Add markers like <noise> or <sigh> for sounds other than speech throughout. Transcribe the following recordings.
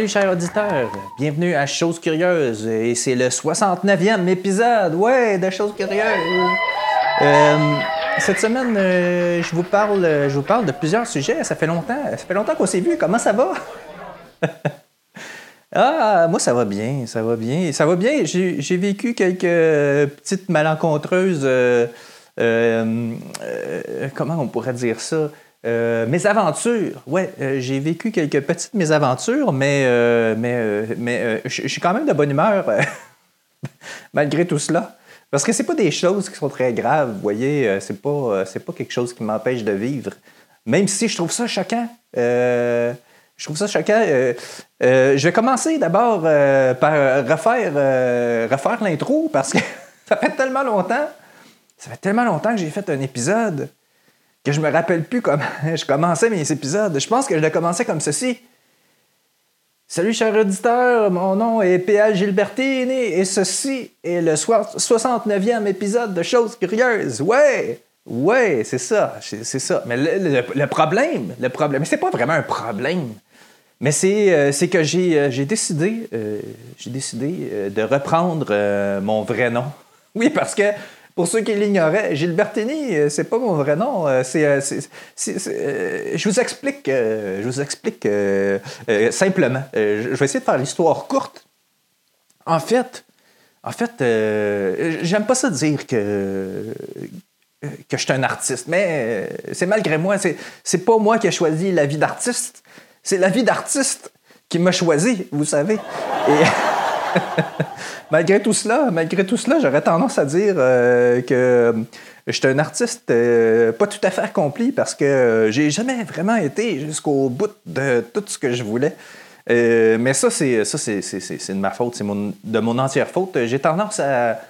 Salut chers auditeurs, bienvenue à Choses Curieuses et c'est le 69e épisode, ouais, de Choses Curieuses. Euh, cette semaine, euh, je vous parle, je vous parle de plusieurs sujets. Ça fait longtemps, ça fait longtemps qu'on s'est vu. Comment ça va? <laughs> Ah, moi ça va bien, ça va bien, ça va bien. J'ai vécu quelques petites malencontreuses. Euh, comment on pourrait dire ça? Euh, mes aventures, ouais, euh, j'ai vécu quelques petites mésaventures, mais, euh, mais, mais je suis quand même de bonne humeur <laughs> malgré tout cela. Parce que c'est pas des choses qui sont très graves, vous voyez, c'est pas, pas quelque chose qui m'empêche de vivre. Même si je trouve ça choquant. je trouve ça choquant. je vais commencer d'abord par refaire, refaire l'intro parce que <laughs> ça fait tellement longtemps. Ça fait tellement longtemps que j'ai fait un épisode que je me rappelle plus comment <laughs> je commençais mes épisodes. Je pense que je l'ai commencé comme ceci. Salut cher auditeur, mon nom est P.A. Gilbertini et ceci est le 69e épisode de Choses Curieuses. Ouais! Ouais, c'est ça, c'est ça. Mais le, problème, le problème, c'est pas vraiment un problème, mais c'est euh, que j'ai euh, euh, j'ai décidé de reprendre mon vrai nom. <laughs> Oui, parce que pour ceux qui l'ignoraient, Gilbertini, euh, c'est pas mon vrai nom. Euh, euh, je vous explique, je vous explique simplement. je vais essayer de faire l'histoire courte. En fait, en fait, j'aime pas ça dire que que je suis un artiste, mais c'est malgré moi. C'est, c'est pas moi qui ai choisi la vie d'artiste. C'est la vie d'artiste qui m'a choisi, vous savez. <laughs> <laughs> malgré tout cela, malgré tout cela, j'aurais tendance à dire euh, que je suis un artiste euh, pas tout à fait accompli parce que j'ai jamais vraiment été jusqu'au bout de tout ce que je voulais. Euh, mais ça, c'est ça, c'est, de ma faute, c'est de mon entière faute. J'ai tendance à,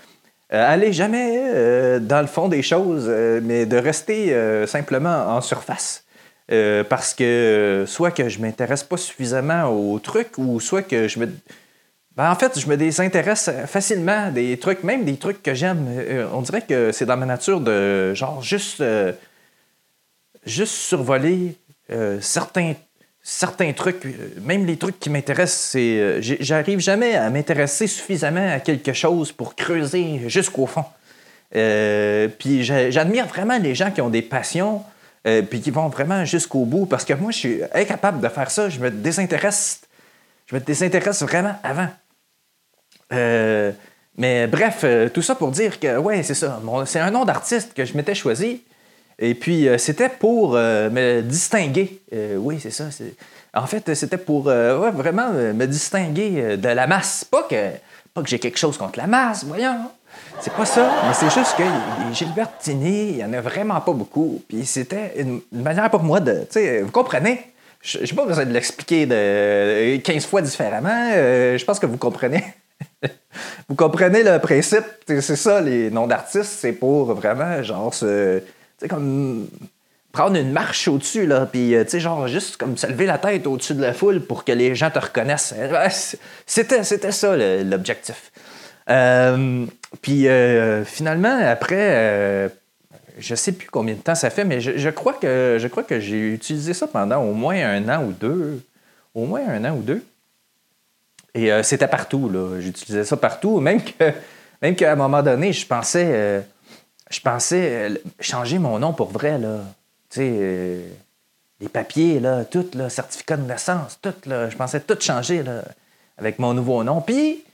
aller jamais dans le fond des choses, mais de rester simplement en surface. parce que soit que je m'intéresse pas suffisamment au truc, ou soit que je me ben, en fait, je me désintéresse facilement des trucs, même des trucs que j'aime. Euh, on dirait que c'est dans ma nature de genre juste, euh, juste survoler euh, certains, certains trucs, même les trucs qui m'intéressent. J'arrive jamais à m'intéresser suffisamment à quelque chose pour creuser jusqu'au fond. puis j'admire vraiment les gens qui ont des passions. puis qui vont vraiment jusqu'au bout, parce que moi, je suis incapable de faire ça. Je me désintéresse je me désintéresse vraiment avant. Euh, mais bref, euh, tout ça pour dire que, ouais, c'est ça. C'est un nom d'artiste que je m'étais choisi. Et puis, euh, c'était pour me distinguer. oui, c'est ça. En fait, c'était pour vraiment me distinguer de la masse. Pas que, pas que j'ai quelque chose contre la masse, voyons. C'est pas ça, mais c'est juste que Gilbertini, il y en a vraiment pas beaucoup. Puis c'était une, manière pour moi de. Tu sais, vous comprenez? Je n'ai pas besoin de l'expliquer de 15 fois différemment. Je pense que vous comprenez. <laughs> vous comprenez le principe. C'est ça, les noms d'artistes, c'est pour vraiment, genre, se, comme prendre une marche au-dessus, là, puis, euh, tu sais, genre, juste comme se lever la tête au-dessus de la foule pour que les gens te reconnaissent. C'était, c'était ça, l'objectif. Euh, puis, finalement, après, je sais plus combien de temps ça fait, mais je crois que j'ai utilisé ça pendant au moins un an ou deux. Au moins un an ou deux. Et euh, c'était partout, là. J'utilisais ça partout. Même que même qu'à un moment donné, je pensais euh, je pensais euh, changer mon nom pour vrai, là. Tu sais, les papiers, là, tout, certificat de naissance, tout, là. Je pensais tout changer, là, avec mon nouveau nom. Puis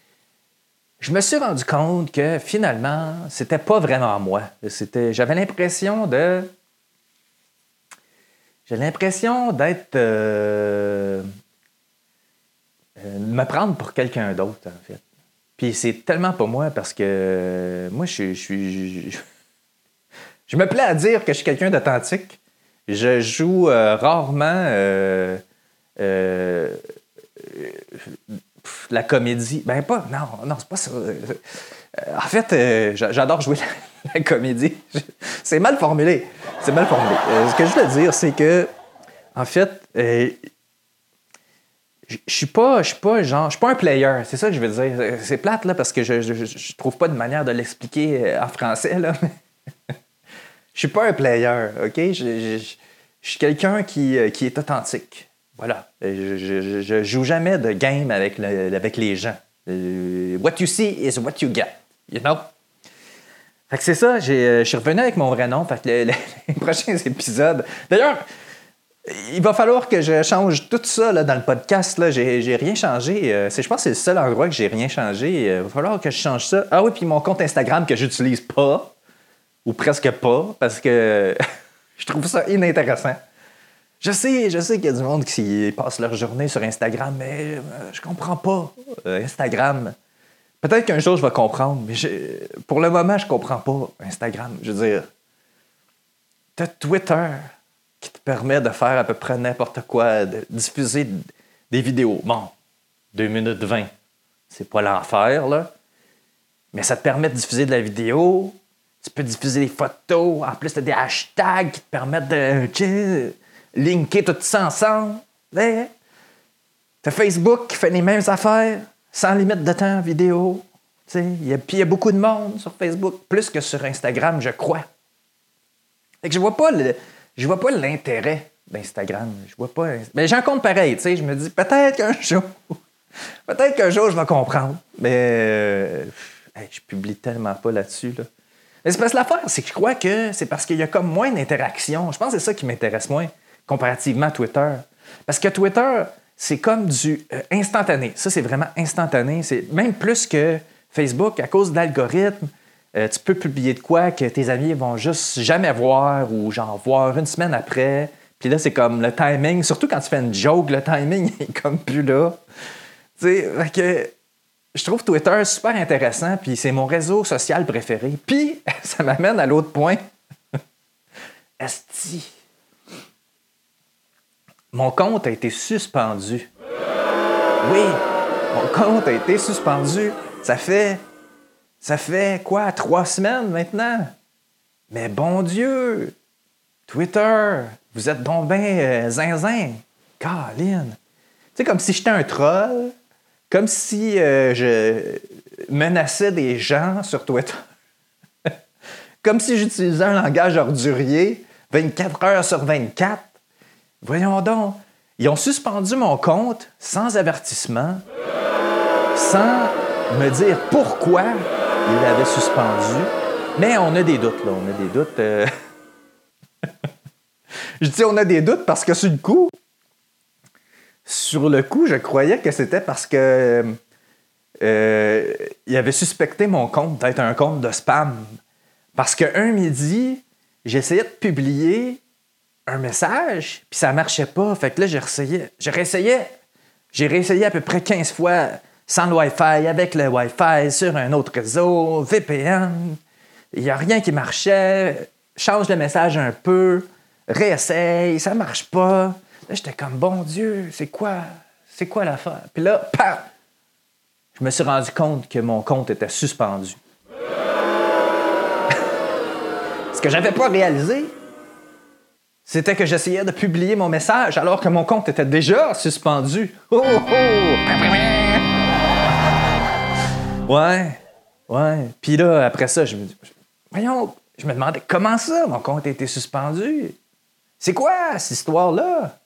je me suis rendu compte que finalement, c'était pas vraiment moi. C'était, j'avais l'impression de. J'ai l'impression d'être. Euh, euh, me prendre pour quelqu'un d'autre, en fait. Puis c'est tellement pas moi parce que moi, je suis. Je, me plais à dire que je suis quelqu'un d'authentique. Je joue euh, rarement la comédie. Ben pas, non, non, c'est pas ça. Euh, en fait, euh, j'adore jouer la, <laughs> comédie. C'est mal formulé. C'est mal formulé. Euh, ce que je veux dire, c'est que, en fait, je suis pas, je suis pas genre, je suis pas un player. C'est ça que je veux dire. C'est plate là parce que je, je, trouve pas de manière de l'expliquer en français là. <laughs> je suis pas un player, ok? Je, suis quelqu'un qui, qui est authentique. Voilà. Je, je, joue jamais de game avec, avec les gens. Euh, what you see is what you get. You know? Fait que c'est ça, euh, je suis revenu avec mon vrai nom. Fait que le- le- <laughs> les prochains épisodes. D'ailleurs, il va falloir que je change tout ça là, dans le podcast. Là. J'ai, j'ai rien changé. Euh, c'est, je pense que c'est le seul endroit que j'ai rien changé. Euh, Il va falloir que je change ça. Ah oui, puis mon compte Instagram que j'utilise pas, ou presque pas, parce que <laughs> je trouve ça inintéressant. Je sais, je sais qu'il y a du monde qui passe leur journée sur Instagram, mais euh, je comprends pas Instagram. Peut-être qu'un jour je vais comprendre, mais je- pour le moment, je comprends pas Instagram. Je veux dire, t'as Twitter qui te permet de faire à peu près n'importe quoi, de diffuser des vidéos. Bon, 2 minutes 20, c'est pas l'enfer, là. Mais ça te permet de diffuser de la vidéo. Tu peux diffuser des photos. En plus, tu as des hashtags qui te permettent de linker tout ça ensemble. Tu as Facebook qui fait les mêmes affaires, sans limite de temps vidéo. Puis il y a beaucoup de monde sur Facebook, plus que sur Instagram, je crois. Fait que je vois pas le, je vois pas l'intérêt d'Instagram. Je vois pas. Mais j'en compte pareil, tu sais. Je me dis peut-être qu'un jour, <laughs> peut-être qu'un jour je vais comprendre. Mais euh, je publie tellement pas là-dessus. Là. Mais c'est parce que l'affaire, c'est que je crois que c'est parce qu'il y a comme moins d'interaction. Je pense que c'est ça qui m'intéresse moins comparativement à Twitter. Parce que Twitter, c'est comme du euh, instantané. Ça, c'est vraiment instantané. C'est même plus que Facebook à cause de l'algorithme. Euh, tu peux publier de quoi que tes amis vont juste jamais voir ou genre voir une semaine après. Puis là, c'est comme le timing, surtout quand tu fais une joke, le timing <laughs> est comme plus là. Tu sais, que je trouve Twitter super intéressant, puis c'est mon réseau social préféré. Puis, <laughs> ça m'amène à l'autre point. <laughs> Esti. Mon compte a été suspendu. Oui, mon compte a été suspendu. Ça fait. Ça fait quoi, trois semaines maintenant? Mais bon Dieu! Twitter, vous êtes donc ben euh, zinzin. Caroline. Tu sais, comme si j'étais un troll, comme si euh, je menaçais des gens sur Twitter. <laughs> comme si j'utilisais un langage ordurier 24 heures sur 24. Voyons donc. Ils ont suspendu mon compte sans avertissement, sans me dire pourquoi ils l'avaient suspendu. Mais on a des doutes, là. On a des doutes. euh. <laughs> je dis on a des doutes parce que sur le coup, sur le coup, je croyais que c'était parce que euh, il avait suspecté mon compte d'être un compte de spam. Parce qu'un midi, j'essayais de publier un message, puis ça marchait pas. Fait que là, j'ai réessayé. J'ai réessayé. J'ai réessayé à peu près 15 fois sans le Wi-Fi, avec le Wi-Fi, sur un autre réseau, VPN. Il n'y a rien qui marchait. Change le message un peu. Réessaye. Ça marche pas. Là, j'étais comme, bon Dieu, c'est quoi? C'est quoi l'affaire? Puis là, paf! Je me suis rendu compte que mon compte était suspendu. <laughs> Ce que j'avais pas réalisé, c'était que j'essayais de publier mon message alors que mon compte était déjà suspendu. Oh, oh! Ouais, ouais. Puis là, après ça, je me dis, voyons, je me demandais comment ça, mon compte a été suspendu? C'est quoi cette histoire-là?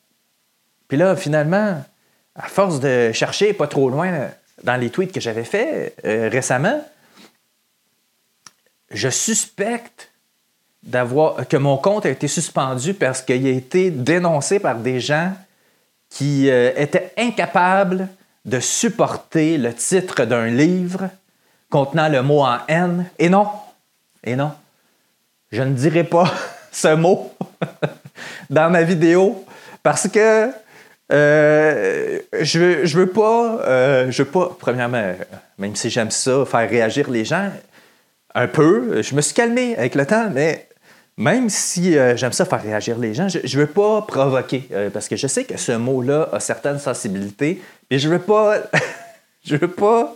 Puis là, finalement, à force de chercher pas trop loin dans les tweets que j'avais faits euh, récemment, je suspecte que mon compte a été suspendu parce qu'il a été dénoncé par des gens qui euh, étaient incapables de supporter le titre d'un livre contenant le mot en N. Et non, et non, je ne dirai pas <laughs> ce mot <laughs> dans ma vidéo parce que euh, je, veux, je veux pas, euh, je veux pas, premièrement, même si j'aime ça, faire réagir les gens un peu, je me suis calmé avec le temps, mais même si euh, j'aime ça faire réagir les gens, je ne veux pas provoquer, euh, parce que je sais que ce mot-là a certaines sensibilités, et <laughs> je veux pas, je veux pas,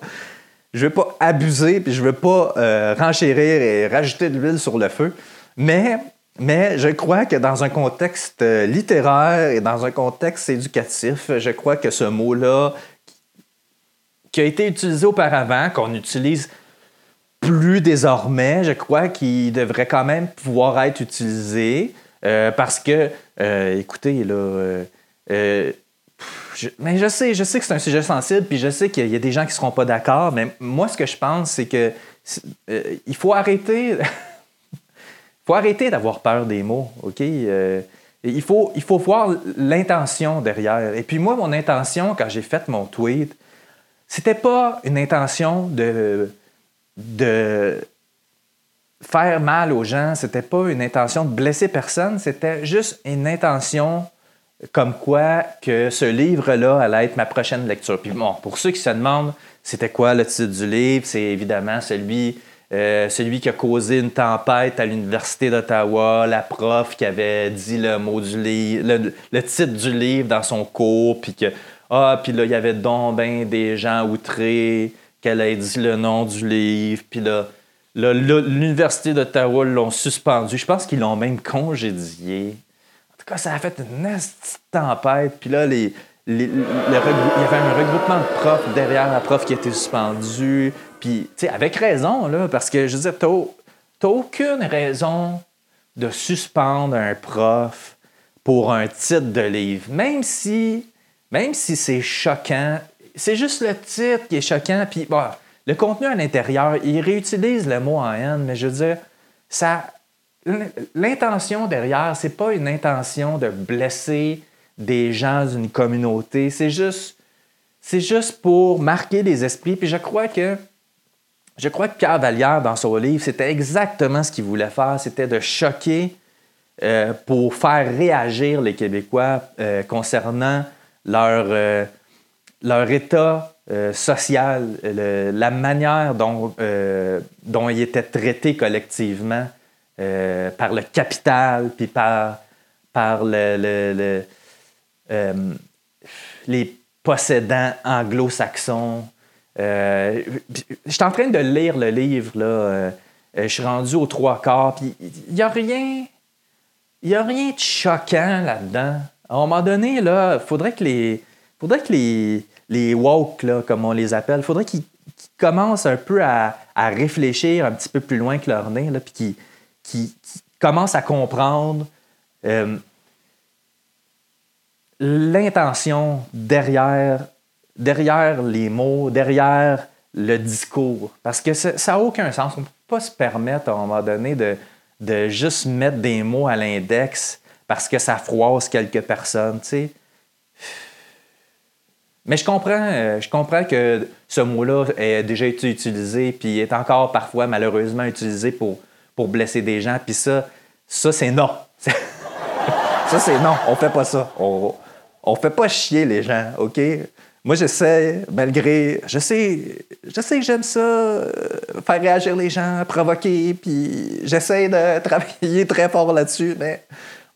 je pas abuser, puis je veux pas euh, renchérir et rajouter de l'huile sur le feu, mais mais je crois que dans un contexte littéraire et dans un contexte éducatif, je crois que ce mot-là, qui a été utilisé auparavant, qu'on utilise plus désormais, je crois qu'il devrait quand même pouvoir être utilisé euh, parce que, euh, écoutez, là, euh, euh, mais je sais, je sais que c'est un sujet sensible, puis je sais qu'il y a des gens qui ne seront pas d'accord, mais moi, ce que je pense, c'est que il faut arrêter. <laughs> faut arrêter d'avoir peur des mots, OK? Il, faut, il faut voir l'intention derrière. Et puis moi, mon intention, quand j'ai fait mon tweet, c'était pas une intention de, de faire mal aux gens, c'était pas une intention de blesser personne, c'était juste une intention comme quoi que ce livre-là allait être ma prochaine lecture. Puis bon, pour ceux qui se demandent c'était quoi le titre du livre, c'est évidemment celui, euh, celui qui a causé une tempête à l'Université d'Ottawa, la prof qui avait dit le mot du livre, le, titre du livre dans son cours, puis que, ah, puis là, il y avait donc ben des gens outrés qu'elle ait dit le nom du livre, puis là, l'Université d'Ottawa l'ont suspendu. Je pense qu'ils l'ont même congédié. En tout cas, ça a fait une tempête. Puis là, les, il y avait un regroupement de profs derrière la prof qui était suspendue. Puis, tu sais, avec raison, là, parce que, je dire, t'as aucune raison de suspendre un prof pour un titre de livre. Même si, même si c'est choquant, c'est juste le titre qui est choquant. Puis, bon, le contenu à l'intérieur, il réutilise le mot en haine, mais je veux dire, ça, l'intention derrière, c'est pas une intention de blesser des gens d'une communauté. C'est juste, c'est juste pour marquer les esprits. Puis je crois que, je crois que Pierre dans son livre, c'était exactement ce qu'il voulait faire. C'était de choquer euh, pour faire réagir les Québécois euh, concernant leur, euh, leur état euh, social, la manière dont, euh, dont ils étaient traités collectivement euh, par le capital, puis par, le, les possédants anglo-saxons. je suis en train de lire le livre, là. je suis rendu aux trois quarts, puis il n'y a rien. Il a rien de choquant là-dedans. À un moment donné, il faudrait que les. Faudrait que les les woke, là, comme on les appelle, il faudrait qu'ils commencent un peu à, réfléchir un petit peu plus loin que leur nez, puis qu'ils commencent à comprendre euh, l'intention derrière, les mots, derrière le discours. Parce que ça n'a aucun sens. On ne peut pas se permettre à un moment donné de, de juste mettre des mots à l'index parce que ça froisse quelques personnes. Tu sais mais je comprends, euh, je comprends que ce mot-là ait déjà été utilisé, puis est encore parfois malheureusement utilisé pour, pour blesser des gens. Puis ça, ça c'est non. <laughs> ça, c'est non. On fait pas ça. On, on fait pas chier les gens, OK? Moi, j'essaie, malgré. Je sais, je sais que j'aime ça, euh, faire réagir les gens, provoquer, puis j'essaie de <laughs> travailler très fort là-dessus, mais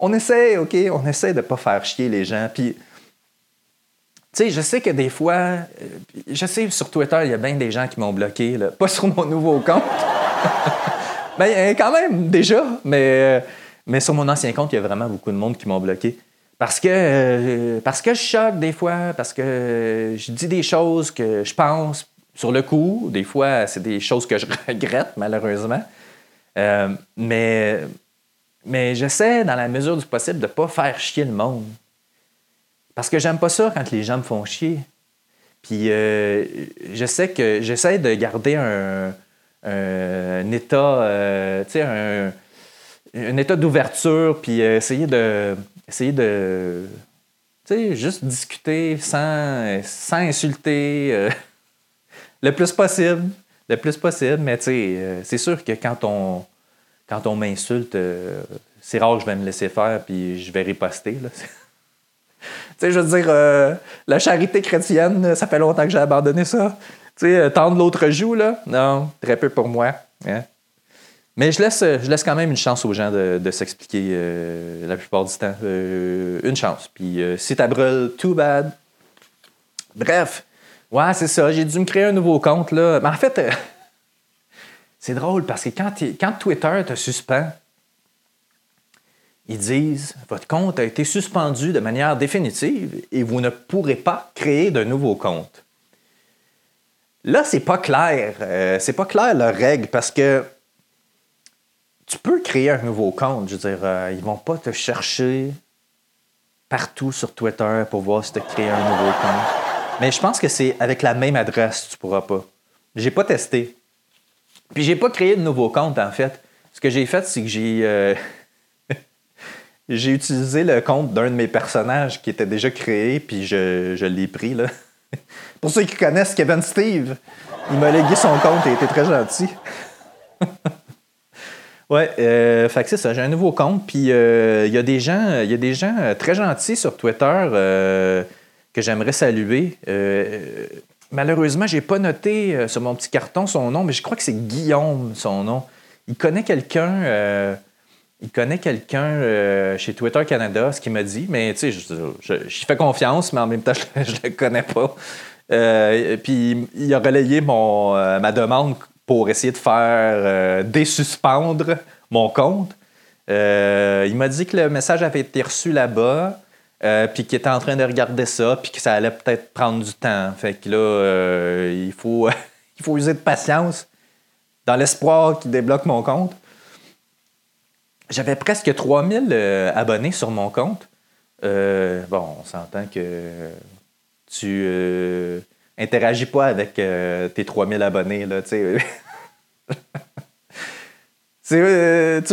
on essaie, OK? On essaie de pas faire chier les gens. Puis je sais que des fois, euh, je sais sur Twitter, il y a bien des gens qui m'ont bloqué, <laughs> pas sur mon nouveau compte. <laughs> ben, quand même, déjà, mais, euh, mais sur mon ancien compte, il y a vraiment beaucoup de monde qui m'ont bloqué. Parce que, euh, parce que je choque des fois, parce que je dis des choses que je pense sur le coup. Des fois, c'est des choses que je <laughs> regrette, malheureusement. mais, mais j'essaie, dans la mesure du possible, de ne pas faire chier le monde. Parce que j'aime pas ça quand les gens me font chier. Puis euh, je sais que j'essaie de garder un, état, euh, tu sais, un, état d'ouverture, puis essayer de, essayer de, tu sais, juste discuter sans, sans insulter euh, <laughs> le plus possible, le plus possible. Mais tu sais, c'est sûr que quand on, quand on m'insulte, c'est rare que je vais me laisser faire, puis je vais riposter. Là. <laughs> Sais, je veux dire, euh, la charité chrétienne, ça fait longtemps que j'ai abandonné ça. Tu sais, euh, tendre l'autre joue, là, non, très peu pour moi. Hein. Mais je laisse, je laisse quand même une chance aux gens de, s'expliquer euh, la plupart du temps. une chance. Puis si t'as brûle, too bad. Bref, ouais, c'est ça. J'ai dû me créer un nouveau compte, là. Mais en fait, <laughs> c'est drôle parce que quand, quand Twitter te suspend, ils disent votre compte a été suspendu de manière définitive et vous ne pourrez pas créer de nouveau compte. Là, c'est pas clair. Euh, c'est pas clair la règle parce que tu peux créer un nouveau compte. Je veux dire, euh, ils vont pas te chercher partout sur Twitter pour voir si tu as créé un nouveau compte. Mais je pense que c'est avec la même adresse, tu pourras pas. J'ai pas testé. Puis j'ai pas créé de nouveau compte, en fait. Ce que j'ai fait, c'est que j'ai. euh, j'ai utilisé le compte d'un de mes personnages qui était déjà créé, puis je, je l'ai pris, là. <laughs> Pour ceux qui connaissent Kevin Steve, il m'a légué son compte et il était très gentil. <laughs> ouais, euh, c'est ça, j'ai un nouveau compte, puis euh, il y a des gens, il y a des gens euh, très gentils sur Twitter euh, que j'aimerais saluer. Malheureusement, j'ai pas noté sur mon petit carton son nom, mais je crois que c'est Guillaume, son nom. Il connaît quelqu'un. Il connaît quelqu'un euh, chez Twitter Canada, ce qu'il m'a dit, mais tu sais, je, je- j'y fais confiance, mais en même temps, je, <laughs> je le connais pas. Euh, puis il a relayé mon, euh, ma demande pour essayer de faire désuspendre mon compte. Il m'a dit que le message avait été reçu là-bas, puis qu'il était en train de regarder ça, puis que ça allait peut-être prendre du temps. Fait que là, il, faut, <laughs> il faut user de patience dans l'espoir qu'il débloque mon compte. J'avais presque 3000 euh, abonnés sur mon compte. Euh, bon, on s'entend que tu euh, interagis pas avec euh, tes 3000 abonnés, là, tu sais. <laughs> Tu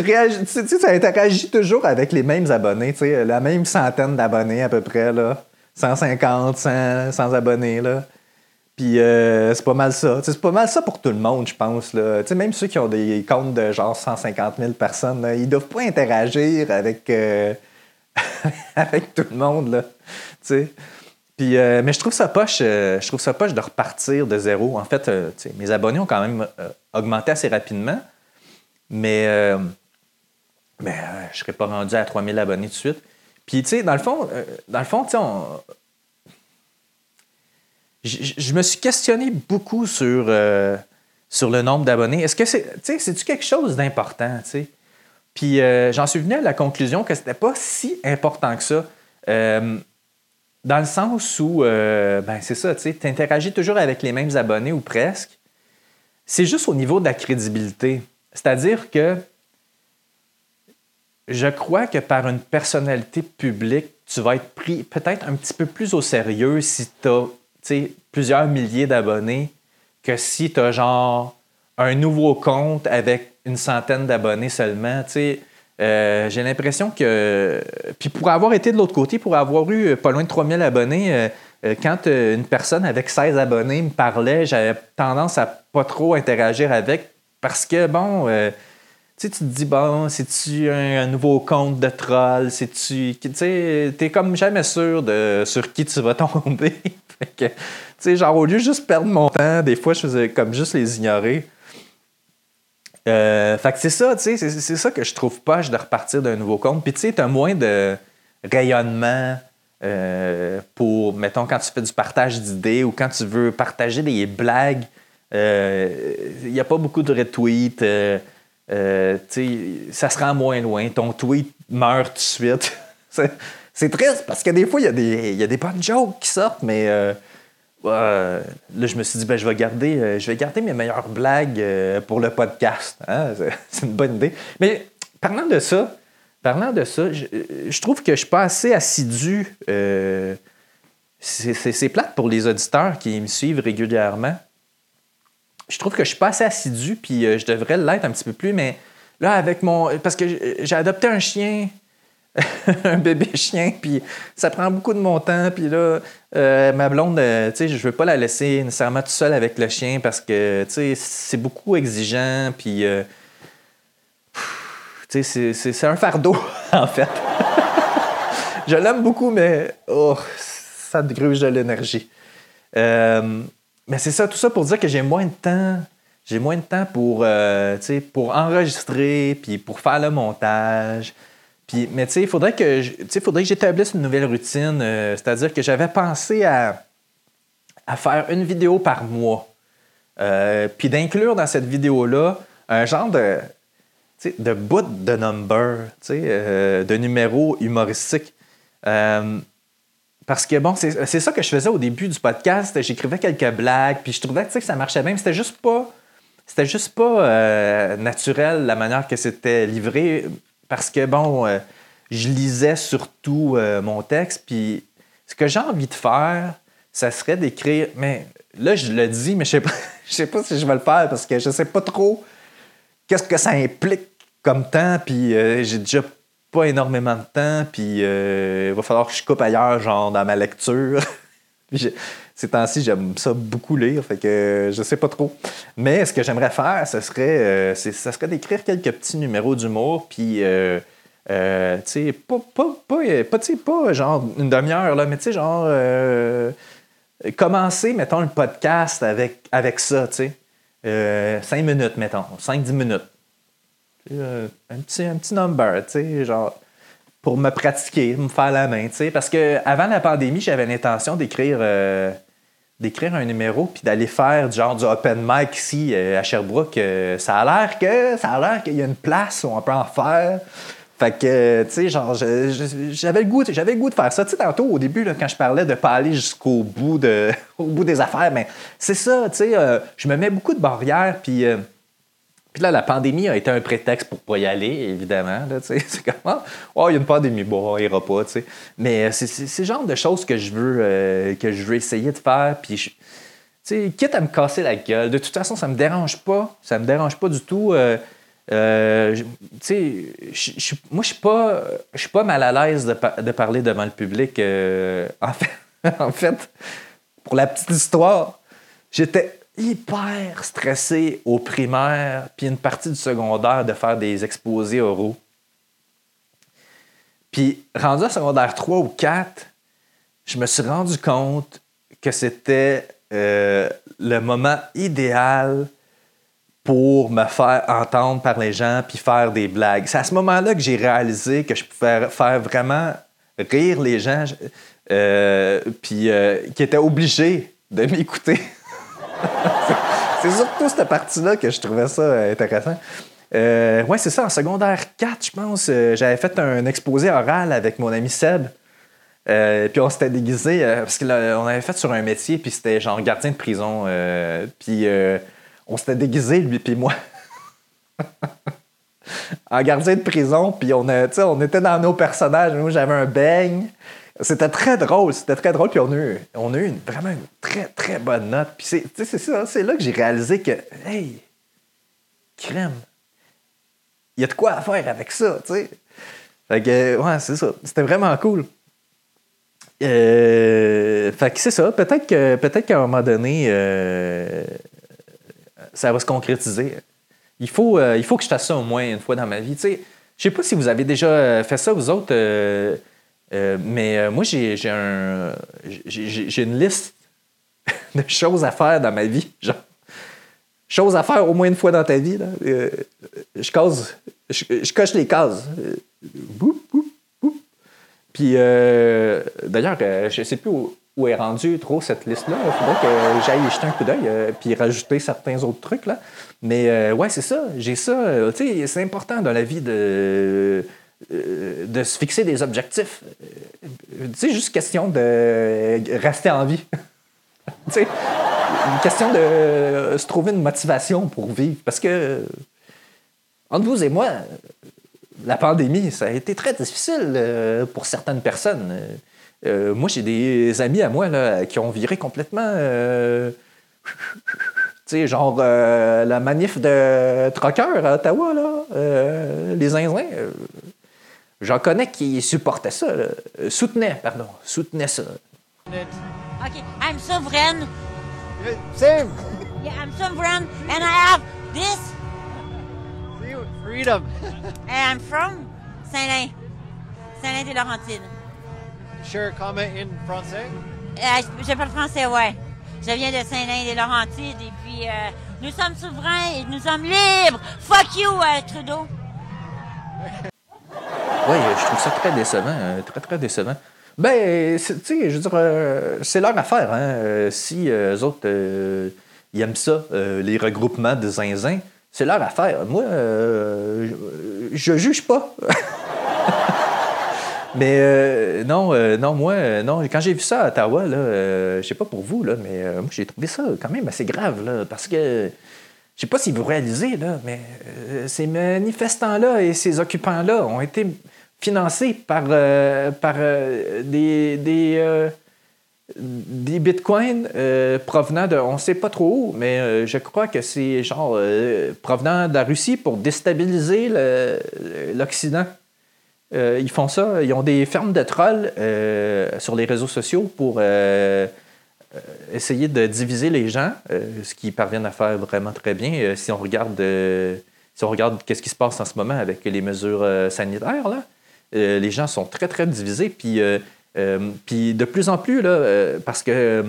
réagis, tu sais, toujours avec les mêmes abonnés, tu sais, la même centaine d'abonnés à peu près, là. 150, 100, 100 abonnés, là. Puis euh, c'est pas mal ça. C'est pas mal ça pour tout le monde, je pense. Là. Même ceux qui ont des comptes de genre 150 000 personnes, là, ils doivent pas interagir avec, euh, <laughs> avec tout le monde. Là. Tu sais. Puis, euh, mais je trouve ça poche, euh, je trouve ça poche de repartir de zéro. En fait, euh, mes abonnés ont quand même euh, augmenté assez rapidement, mais, mais je serais pas rendu à 3000 abonnés de suite. Puis, tu sais, dans le fond, dans le fond, on, je, me suis questionné beaucoup sur, euh, sur le nombre d'abonnés. Est-ce que c'est, c'est-tu quelque chose d'important, tu sais? Puis euh, j'en suis venu à la conclusion que c'était pas si important que ça. Euh, dans le sens où, ben c'est ça, tu interagis toujours avec les mêmes abonnés ou presque. C'est juste au niveau de la crédibilité. C'est-à-dire que je crois que par une personnalité publique, tu vas être pris peut-être un petit peu plus au sérieux si tu as plusieurs milliers d'abonnés que si tu as genre un nouveau compte avec une centaine d'abonnés seulement. Euh, J'ai l'impression que. Puis pour avoir été de l'autre côté, pour avoir eu pas loin de 3000 abonnés, euh, euh, quand euh, une personne avec 16 abonnés me parlait, j'avais tendance à pas trop interagir avec parce que, bon, sais, tu te dis, bon, c'est-tu un, un nouveau compte de troll? C'est-tu. Tu sais, t'es comme jamais sûr de sur qui tu vas tomber. <laughs> Fait que, tu sais, genre, au lieu de juste perdre mon temps, des fois, je faisais comme juste les ignorer. Euh, fait que c'est ça, tu sais, c'est ça que je trouve poche de repartir d'un nouveau compte. Puis tu sais, t'as moins de rayonnement euh, pour, mettons, quand tu fais du partage d'idées ou quand tu veux partager des blagues. Il n'y a pas beaucoup de retweets. Euh, ça se rend moins loin. Ton tweet meurt tout de suite. <laughs> C'est- triste parce que des fois, il y, y a des bonnes jokes qui sortent, mais euh, là, je me suis dit, ben, je, vais garder, euh, je vais garder mes meilleures blagues pour le podcast. hein. <laughs> C'est- une bonne idée. Mais parlant de ça, parlant de ça, je, trouve que je suis pas assez assidu. c'est plate pour les auditeurs qui me suivent régulièrement. Je trouve que je suis pas assez assidu, puis euh, je devrais l'être un petit peu plus, mais là, avec mon. Parce que j'ai- adopté un chien <laughs> un bébé chien, puis ça prend beaucoup de mon temps. Puis là, euh, ma blonde, euh, tu sais, je veux pas la laisser nécessairement toute seule avec le chien parce que, tu sais, c'est beaucoup exigeant, puis, euh, tu sais, c'est- un fardeau, <laughs> en fait. je l'aime beaucoup, mais, oh, ça te de l'énergie. Mais c'est ça, tout ça pour dire que j'ai moins de temps. J'ai moins de temps pour, euh, pour enregistrer, puis pour faire le montage. Mais tu sais, il faudrait que, j'établisse une nouvelle routine. euh, C'est-à-dire que j'avais pensé à, à faire une vidéo par mois. Euh, puis d'inclure dans cette vidéo-là un genre de, de bout de number, euh, de numéros humoristiques. Euh, parce que bon, c'est ça que je faisais au début du podcast. J'écrivais quelques blagues, puis je trouvais que ça marchait bien. C'était juste pas, c'était juste pas euh, naturel la manière que c'était livré. Parce que bon, euh, je lisais surtout euh, mon texte. Puis ce que j'ai envie de faire, ça serait d'écrire. Mais là, je le dis, mais je sais pas, <laughs> je sais pas si je vais le faire parce que je sais pas trop qu'est-ce que ça implique comme temps. Puis j'ai déjà pas énormément de temps. Puis euh, il va falloir que je coupe ailleurs, genre dans ma lecture. <laughs> ces temps-ci, j'aime ça beaucoup lire, fait que je sais pas trop. Mais ce que j'aimerais faire, ce serait, ça serait d'écrire quelques petits numéros d'humour, puis euh, tu sais, pas, pas, pas, pas, pas genre une demi-heure, là, mais tu sais, genre euh, commencer, mettons, le podcast avec, avec ça, tu sais. Euh, cinq minutes, mettons, cinq, dix minutes. Un, petit, un petit number, tu sais, genre pour me pratiquer, me faire la main, tu sais. Parce que avant la pandémie, j'avais l'intention d'écrire d'écrire un numéro puis d'aller faire genre du open mic ici à Sherbrooke. ça a l'air que ça a l'air qu'il y a une place où on peut en faire. Fait que, tu sais, genre, j'avais le goût, le goût de faire ça. Tu sais, tantôt, au début, là, quand je parlais de pas aller jusqu'au bout de, <laughs> au bout des affaires, mais c'est ça, tu sais, euh, je me mets beaucoup de barrières, puis, euh, puis là, la pandémie a été un prétexte pour pas y aller, évidemment. <laughs> c'est comme, oh, il y a une pandémie, bon, on ira pas, tu sais. Mais euh, c'est le genre de choses que je veux, que je veux essayer de faire, puis tu sais, quitte à me casser la gueule, de toute façon, ça me dérange pas, ça me dérange pas du tout. Euh, moi, je suis pas, je suis pas mal à l'aise de, parler devant le public. Euh, <laughs> en, fait, en fait, pour la petite histoire, j'étais hyper stressé au primaire, puis une partie du secondaire de faire des exposés oraux. Puis, rendu à secondaire 3 ou 4, je me suis rendu compte que c'était euh, le moment idéal pour me faire entendre par les gens puis faire des blagues. C'est à ce moment-là que j'ai réalisé que je pouvais faire vraiment rire les gens euh, puis euh, qui étaient obligés de <laughs> m'écouter. C'est surtout cette partie-là que je trouvais ça euh, intéressant. Euh, ouais, c'est ça. En secondaire 4, je pense, j'avais fait un exposé oral avec mon ami Seb. puis on s'était déguisé parce qu'on avait fait sur un métier, puis c'était genre gardien de prison. puis on s'était déguisé, lui puis moi. <laughs> en gardien de prison, puis on, on était dans nos personnages. Moi, j'avais un beigne. C'était très drôle, c'était très drôle, puis on a eu, on eu vraiment une très, très bonne note. Puis c'est ça, c'est là que j'ai réalisé que, hey, crème, il y a de quoi à faire avec ça, tu sais. Fait que, ouais, c'est ça. C'était vraiment cool. Euh, fait que c'est ça. Peut-être que peut-être qu'à un moment donné, euh, ça va se concrétiser. Il faut, euh, il faut que je fasse ça au moins une fois dans ma vie. Je ne sais pas si vous avez déjà fait ça, vous autres, euh, mais moi, j'ai un, j'ai une liste <laughs> de choses à faire dans ma vie. Genre, choses à faire au moins une fois dans ta vie. Là. je, case, je, coche les cases. Puis, d'ailleurs, je ne sais plus où, où est rendue trop cette liste-là. Il faudrait que j'aille jeter un coup d'œil euh, puis rajouter certains autres trucs. Là. Mais euh, ouais, c'est ça. J'ai ça. Euh, c'est important dans la vie de, de se fixer des objectifs. C'est juste question de rester en vie. <laughs> une question de se trouver une motivation pour vivre. Parce que, entre vous et moi, la pandémie, ça a été très difficile pour certaines personnes. Euh, moi, j'ai des amis à moi là, qui ont viré complètement. Euh, <laughs> tu sais, genre euh, la manif de troqueurs à Ottawa, là, les zinzins. J'en connais qui supportaient ça, soutenaient, pardon, soutenaient ça. OK, I'm sovereign. Same. Yeah, I'm sovereign, and I have this. Freedom. and I'm from Saint-Lin. Saint-Lin-des-Laurentides. Sure, comment in français? Euh, je parle français, ouais. Je viens de Saint-Lin-des-Laurentides et puis euh, nous sommes souverains et nous sommes libres. Fuck you, euh, Trudeau. <laughs> oui, je trouve ça très décevant, très très décevant. Ben, tu sais, je veux dire, c'est leur affaire. Hein? si eux autres, ils aiment ça, les regroupements de zinzin, c'est leur affaire. Moi, je, je juge pas. <laughs> Mais euh, non, euh, non, moi, euh, non, quand j'ai vu ça à Ottawa, là, je sais pas pour vous, là, mais moi, j'ai trouvé ça quand même assez grave, là, parce que je sais pas si vous réalisez, là, mais ces manifestants-là et ces occupants-là ont été financés par, euh, par euh, des, des, euh, des bitcoins provenant de, on ne sait pas trop où, mais je crois que c'est genre provenant de la Russie pour déstabiliser l'Occident. Ils font ça, ils ont des fermes de trolls sur les réseaux sociaux pour essayer de diviser les gens, ce qu'ils parviennent à faire vraiment très bien. Si on regarde, si regarde qu'est-ce qui se passe en ce moment avec les mesures sanitaires, là, euh, les gens sont très très divisés. Puis, euh, euh, puis de plus en plus là, parce que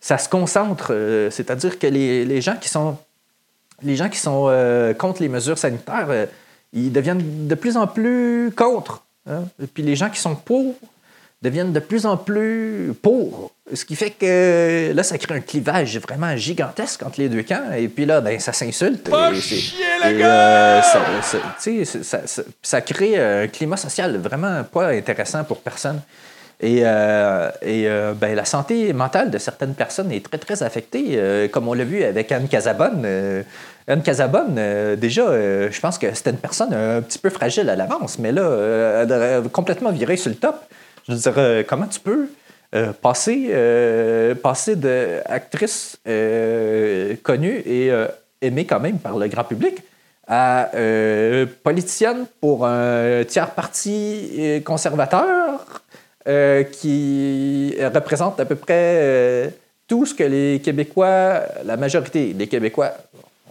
ça se concentre, c'est-à-dire que les, les gens qui sont les gens qui sont contre les mesures sanitaires, ils deviennent de plus en plus contre. hein. Puis les gens qui sont pour deviennent de plus en plus pour. Ce qui fait que là, ça crée un clivage vraiment gigantesque entre les deux camps. Et puis là, ben, ça s'insulte. Et euh, ça, crée un climat social vraiment pas intéressant pour personne. Et, euh, et euh, ben, la santé mentale de certaines personnes est très, très affectée, euh, comme on l'a vu avec Anne Casabonne. Anne Casabonne, euh, déjà, euh, je pense que c'était une personne un petit peu fragile à l'avance, mais là, euh, complètement viré sur le top. Je veux dire, euh, comment tu peux euh, passer, euh, passer de actrice euh, connue et aimée quand même par le grand public à politicienne pour un tiers parti conservateur qui représente à peu près tout ce que les Québécois, la majorité des Québécois,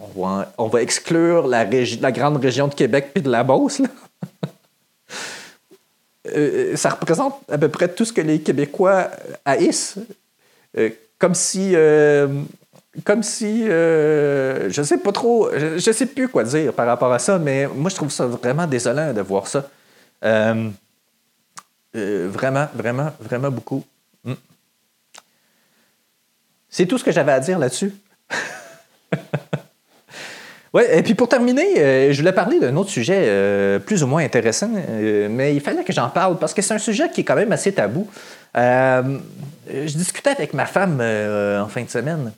on va, on va exclure la, grande région de Québec puis de la Beauce. Euh, ça représente à peu près tout ce que les Québécois haïssent. Euh, comme si. euh, comme si. euh, je sais pas trop. Je, je sais plus quoi dire par rapport à ça, mais moi, je trouve ça vraiment désolant de voir ça. Euh, euh, vraiment, vraiment, vraiment beaucoup. Mm. C'est tout ce que j'avais à dire là-dessus. <laughs> Ouais, et puis pour terminer, euh, je voulais parler d'un autre sujet euh, plus ou moins intéressant, euh, mais il fallait que j'en parle parce que c'est un sujet qui est quand même assez tabou. Je discutais avec ma femme en fin de semaine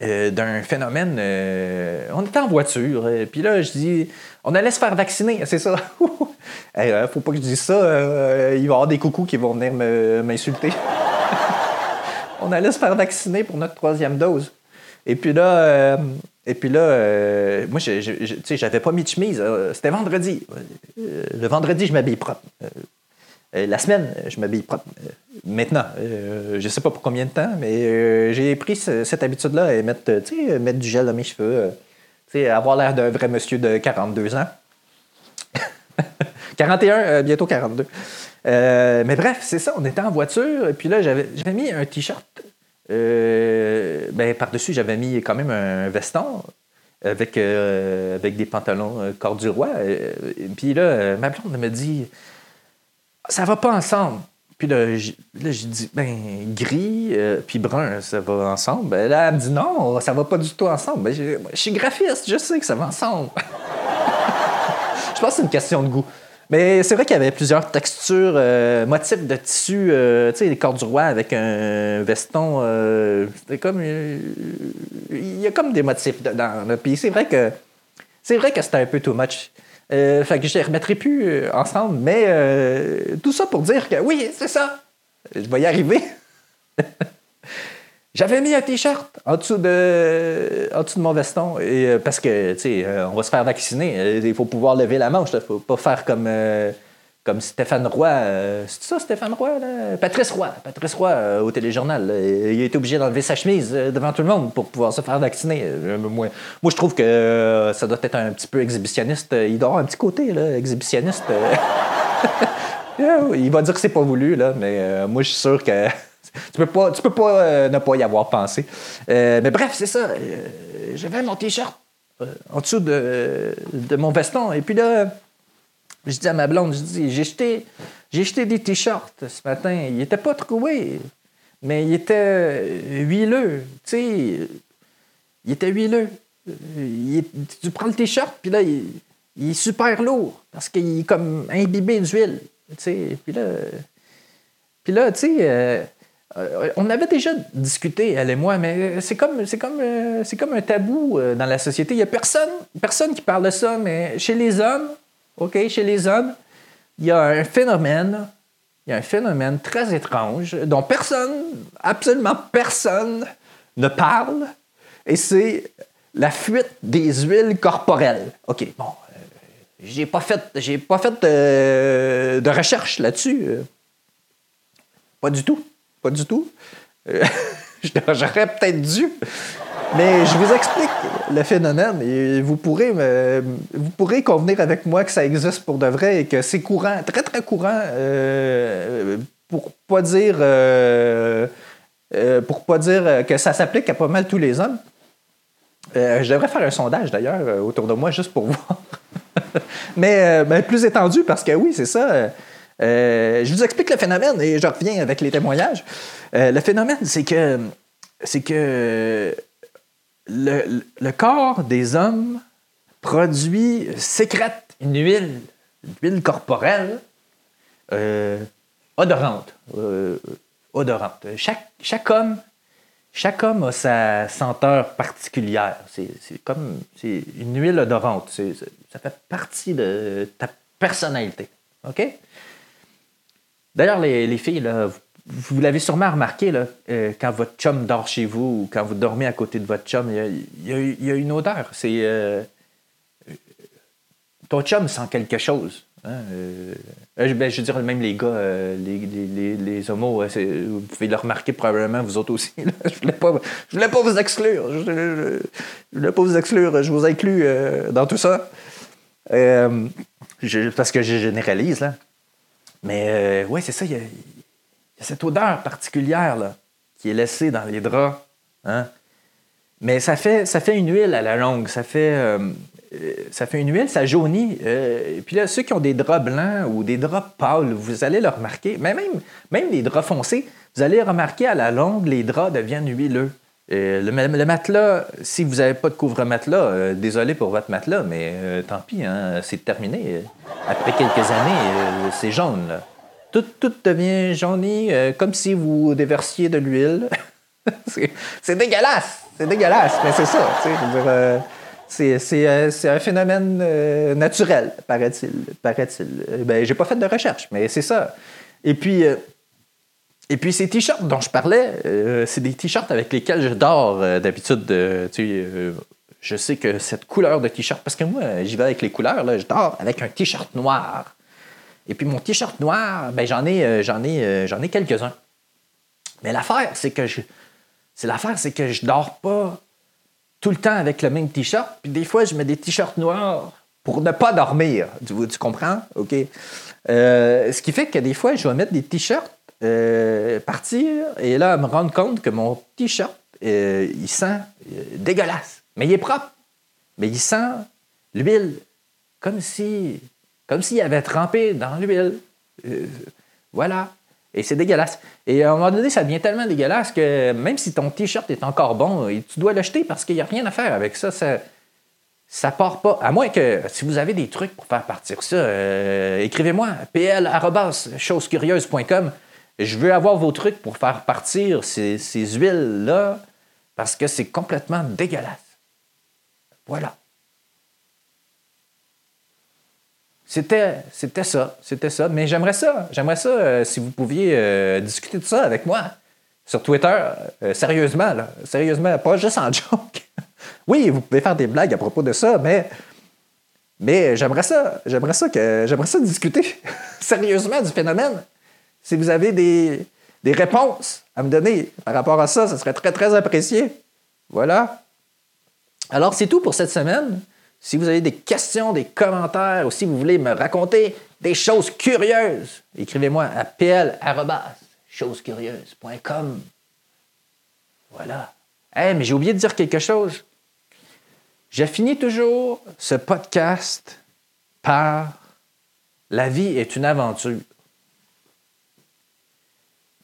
d'un phénomène. on était en voiture, puis là, je dis, on allait se faire vacciner, c'est ça. <laughs> hey, faut pas que je dise ça, il va y avoir des coucous qui vont venir m'insulter. <laughs> on allait se faire vacciner pour notre troisième dose. Et puis là, euh, et puis là euh, moi, tu sais, j'avais pas mis de chemise. euh, C'était vendredi. Le vendredi, je m'habille propre. La semaine, je m'habille propre. Maintenant, je sais pas pour combien de temps, mais j'ai pris ce- cette habitude-là et mettre, mettre du gel dans mes cheveux. avoir l'air d'un vrai monsieur de 42 ans. <laughs> 41, euh, bientôt 42. Euh, mais bref, c'est ça, on était en voiture, et puis là, j'avais mis un t-shirt. Euh, ben, par-dessus, j'avais mis quand même un veston avec, euh, avec des pantalons euh, corps du roi. Puis là, ma blonde me dit Ça va pas ensemble. Puis là, j'ai dit Ben, gris puis brun, ça va ensemble. Ben, là, elle me dit Non, ça va pas du tout ensemble. Ben, je suis graphiste, je sais que ça va ensemble. <laughs> Je pense que c'est une question de goût. Mais c'est vrai qu'il y avait plusieurs textures, euh, motifs de tissu, euh, tu sais, les cordes du roi avec un veston. euh, c'était comme. il y a comme des motifs dedans. là. Puis c'est vrai que. C'est vrai que c'était un peu too much. Fait que je les remettrai plus ensemble, mais tout ça pour dire que oui, c'est ça. Je vais y arriver. <laughs> J'avais mis un t-shirt en dessous de, mon veston euh, parce que, euh, on va se faire vacciner. Euh, Il faut pouvoir lever la manche. Il faut pas faire comme, comme Stéphane Roy. c'est ça, Stéphane Roy? Là? Patrice Roy. Patrice Roy au téléjournal. Il a été obligé d'enlever sa chemise devant tout le monde pour pouvoir se faire vacciner. Moi, moi, je trouve que ça doit être un petit peu exhibitionniste. Il doit avoir un petit côté là, exhibitionniste. <laughs> il va dire que c'est pas voulu, là, mais moi, je suis sûr que tu peux pas, tu peux pas euh, ne pas y avoir pensé. Euh, mais bref, c'est ça. euh, J'avais mon t-shirt en dessous de, mon veston. Et puis là, je dis à ma blonde, je dis, j'ai jeté, j'ai jeté des t-shirts ce matin. Il était pas troué, mais il était euh, huileux. Tu sais, il était huileux. Tu prends le t-shirt, puis là, il, est super lourd parce qu'il est comme imbibé d'huile. Puis là, puis là, tu sais, euh, on avait déjà discuté, elle et moi, mais c'est comme, c'est comme, euh, un tabou euh, dans la société. Il n'y a personne, personne qui parle de ça, mais chez les hommes, OK, chez les hommes, il y a un phénomène, il y a un phénomène très étrange dont personne, absolument personne ne parle, et c'est la fuite des huiles corporelles. OK, bon, euh, j'ai pas fait, j'ai pas fait de, recherche là-dessus. euh. Pas du tout, pas du tout. Euh, <laughs> J'aurais peut-être dû. Mais je vous explique le phénomène et vous pourrez, vous pourrez convenir avec moi que ça existe pour de vrai et que c'est courant, très très courant, euh, pour pas dire, euh, pour pas dire que ça s'applique à pas mal tous les hommes. Je devrais faire un sondage d'ailleurs autour de moi juste pour <laughs> voir. mais, ben, plus étendu parce que oui, c'est ça. Euh, je vous explique le phénomène et je reviens avec les témoignages. Euh, le phénomène, c'est que c'est que le, le- corps des hommes produit, sécrète une huile, une huile corporelle euh, odorante. odorante. Chaque, chaque homme chaque homme a sa senteur particulière. C'est c'est comme c'est une huile odorante. Ça fait partie de ta personnalité. OK? D'ailleurs, les, les filles, vous, l'avez sûrement remarqué, euh, quand votre chum dort chez vous ou quand vous dormez à côté de votre chum, il y a, une odeur. C'est. euh, ton chum sent quelque chose. hein, euh, euh, ben, je veux dire, même les gars, euh, les, homos, euh, vous pouvez le remarquer probablement, vous autres aussi. Je voulais voulais pas vous exclure. Je, je- voulais pas vous exclure. Je vous inclus euh, dans tout ça. Euh, parce que je généralise, là. Mais oui, c'est ça. Il y, a, cette odeur particulière qui est laissée dans les draps. Hein? Mais ça fait, ça fait une huile à la longue. Ça fait, euh, euh, ça fait une huile, ça jaunit. Euh, puis là, ceux qui ont des draps blancs ou des draps pâles, vous allez le remarquer. Mais même, même les draps foncés, vous allez remarquer à la longue, les draps deviennent huileux. Euh, le, ma- le matelas, si vous n'avez pas de couvre-matelas, euh, désolé pour votre matelas, mais euh, tant pis, hein, c'est terminé. Après quelques années, c'est jaune. Tout, devient jauni, comme si vous déversiez de l'huile. <laughs> c'est dégueulasse! C'est dégueulasse, mais c'est ça. c'est- un phénomène naturel, paraît-il. Paraît-il. Ben, j'ai pas fait de recherche, mais c'est ça. Et puis, et puis ces t-shirts dont je parlais, euh, c'est des t-shirts avec lesquels je dors euh, d'habitude. euh, je sais que cette couleur de t-shirt, parce que moi, j'y vais avec les couleurs, là, je dors avec un t-shirt noir. Et puis mon t-shirt noir, ben, j'en ai, j'en ai, j'en ai quelques-uns. Mais l'affaire, c'est que je, c'est l'affaire, c'est que je dors pas tout le temps avec le même t-shirt. Puis des fois, je mets des t-shirts noirs pour ne pas dormir. Tu, tu comprends? OK? Ce qui fait que des fois, je vais mettre des t-shirts, euh, partir, et là, me rendre compte que mon t-shirt, euh, il sent euh, dégueulasse. Mais il est propre. Mais il sent l'huile. Comme si. Comme s'il avait trempé dans l'huile. Voilà. Et c'est dégueulasse. Et à un moment donné, ça devient tellement dégueulasse que même si ton t-shirt est encore bon, tu dois l'acheter parce qu'il n'y a rien à faire avec ça. Ça ça part pas. À moins que si vous avez des trucs pour faire partir ça, écrivez-moi pl@chosecurieuse.com. Je veux avoir vos trucs pour faire partir ces, huiles-là parce que c'est complètement dégueulasse. Voilà. C'était, c'était ça, c'était ça. Mais j'aimerais ça, j'aimerais ça euh, si vous pouviez euh, discuter de ça avec moi sur Twitter, euh, sérieusement, sérieusement, pas juste en <laughs> joke. oui, vous pouvez faire des blagues à propos de ça, mais, mais j'aimerais ça, j'aimerais ça que, j'aimerais ça discuter <laughs> sérieusement du phénomène. Si vous avez des, réponses à me donner par rapport à ça, ça serait très, très apprécié. Voilà. Alors, c'est tout pour cette semaine. Si vous avez des questions, des commentaires, ou si vous voulez me raconter des choses curieuses, écrivez-moi à pl.chosescurieuses.com. Voilà. Eh, mais j'ai oublié de dire quelque chose. Je finis toujours ce podcast par La vie est une aventure.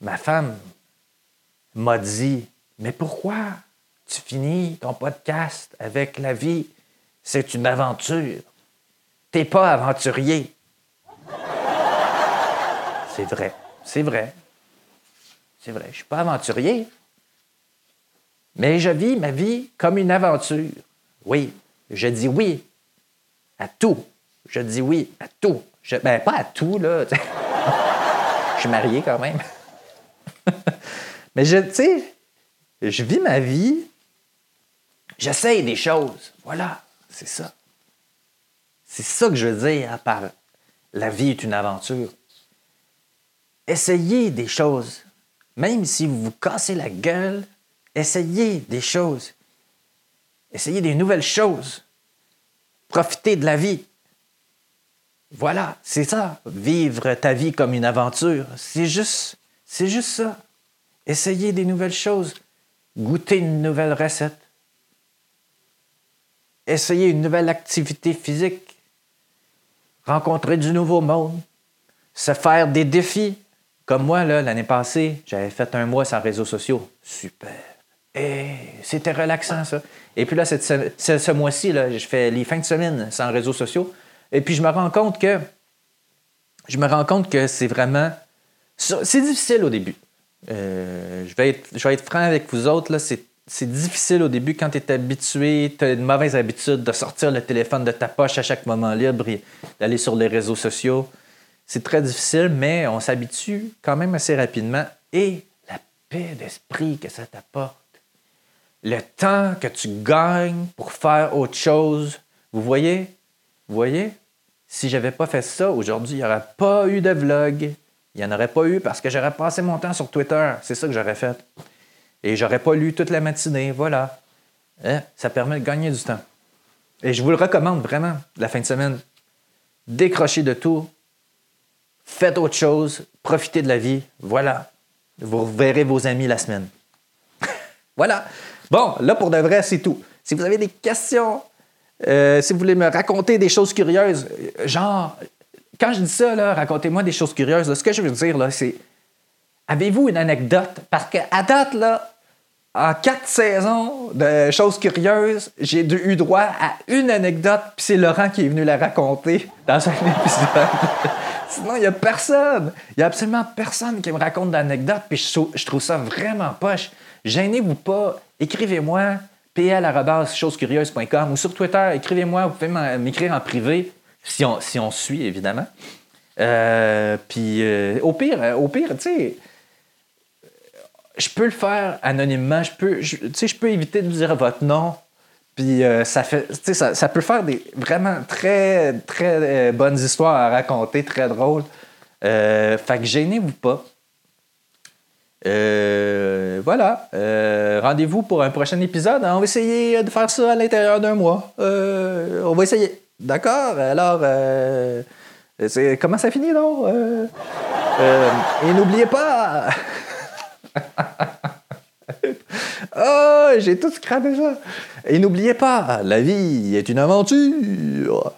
Ma femme m'a dit Mais pourquoi tu finis ton podcast avec La vie? C'est une aventure. T'es pas aventurier. C'est vrai, c'est vrai. C'est vrai, je suis pas aventurier. Mais je vis ma vie comme une aventure. Oui, je dis oui à tout. Je dis oui à tout. Je, ben, pas à tout, là. <laughs> je suis marié quand même. <laughs> Mais je, tu sais, je vis ma vie, j'essaye des choses. Voilà, c'est ça. C'est ça que je veux dire par la vie est une aventure. Essayez des choses. Même si vous vous cassez la gueule, essayez des choses. Essayez des nouvelles choses. Profitez de la vie. Voilà, c'est ça. Vivre ta vie comme une aventure. C'est juste, c'est juste ça. Essayez des nouvelles choses. Goûtez une nouvelle recette. Essayez une nouvelle activité physique. Rencontrer du nouveau monde. Se faire des défis. Comme moi, l'année passée, j'avais fait un mois sans réseaux sociaux. Super. Et c'était relaxant, ça. Et puis là, cette ce, ce mois-ci, je fais les fins de semaine sans réseaux sociaux. Et puis je me rends compte que je me rends compte que c'est vraiment. C'est difficile au début. Euh, je, vais être, franc avec vous autres. c'est difficile au début quand tu es habitué, tu as une mauvaise habitude de sortir le téléphone de ta poche à chaque moment libre et d'aller sur les réseaux sociaux. C'est très difficile, mais on s'habitue quand même assez rapidement. Et la paix d'esprit que ça t'apporte, le temps que tu gagnes pour faire autre chose, vous voyez? Vous voyez? Si j'avais pas fait ça, aujourd'hui, il n'y aurait pas eu de vlog. Il n'y en aurait pas eu parce que j'aurais passé mon temps sur Twitter. C'est ça que j'aurais fait. Et j'aurais pas lu toute la matinée. Voilà. Hein? Ça permet de gagner du temps. Et je vous le recommande vraiment, la fin de semaine. Décrochez de tout. Faites autre chose. Profitez de la vie. Voilà. Vous verrez vos amis la semaine. <laughs> voilà. Bon, là, pour de vrai, c'est tout. Si vous avez des questions, euh, si vous voulez me raconter des choses curieuses, euh, genre, quand je dis ça, racontez-moi des choses curieuses, ce que je veux dire, c'est avez-vous une anecdote? Parce qu'à date, là, en quatre saisons de choses curieuses, j'ai eu droit à une anecdote, puis c'est Laurent qui est venu la raconter dans un <laughs> épisode. Sinon, il n'y a personne. Il n'y a absolument personne qui me raconte d'anecdotes, puis je, trou- je trouve ça vraiment poche. Gênez-vous pas, écrivez-moi pl.chosescurieuses.com ou sur Twitter, écrivez-moi, vous pouvez m'écrire en privé, si on, si on suit, évidemment. Euh, puis euh, au pire, euh, au pire, tu sais, je peux le faire anonymement, je peux, je- je peux éviter de dire votre nom. Puis ça fait, ça, ça peut faire des vraiment très, très bonnes histoires à raconter, très drôles. Fait que gênez-vous pas. Voilà. Rendez-vous pour un prochain épisode. On va essayer de faire ça à l'intérieur d'un mois. On va essayer. D'accord? Alors, euh, c'est- comment ça finit, non? Euh, euh, et n'oubliez pas. <laughs> oh, j'ai tout scrappé ça. Et n'oubliez pas, la vie est une aventure.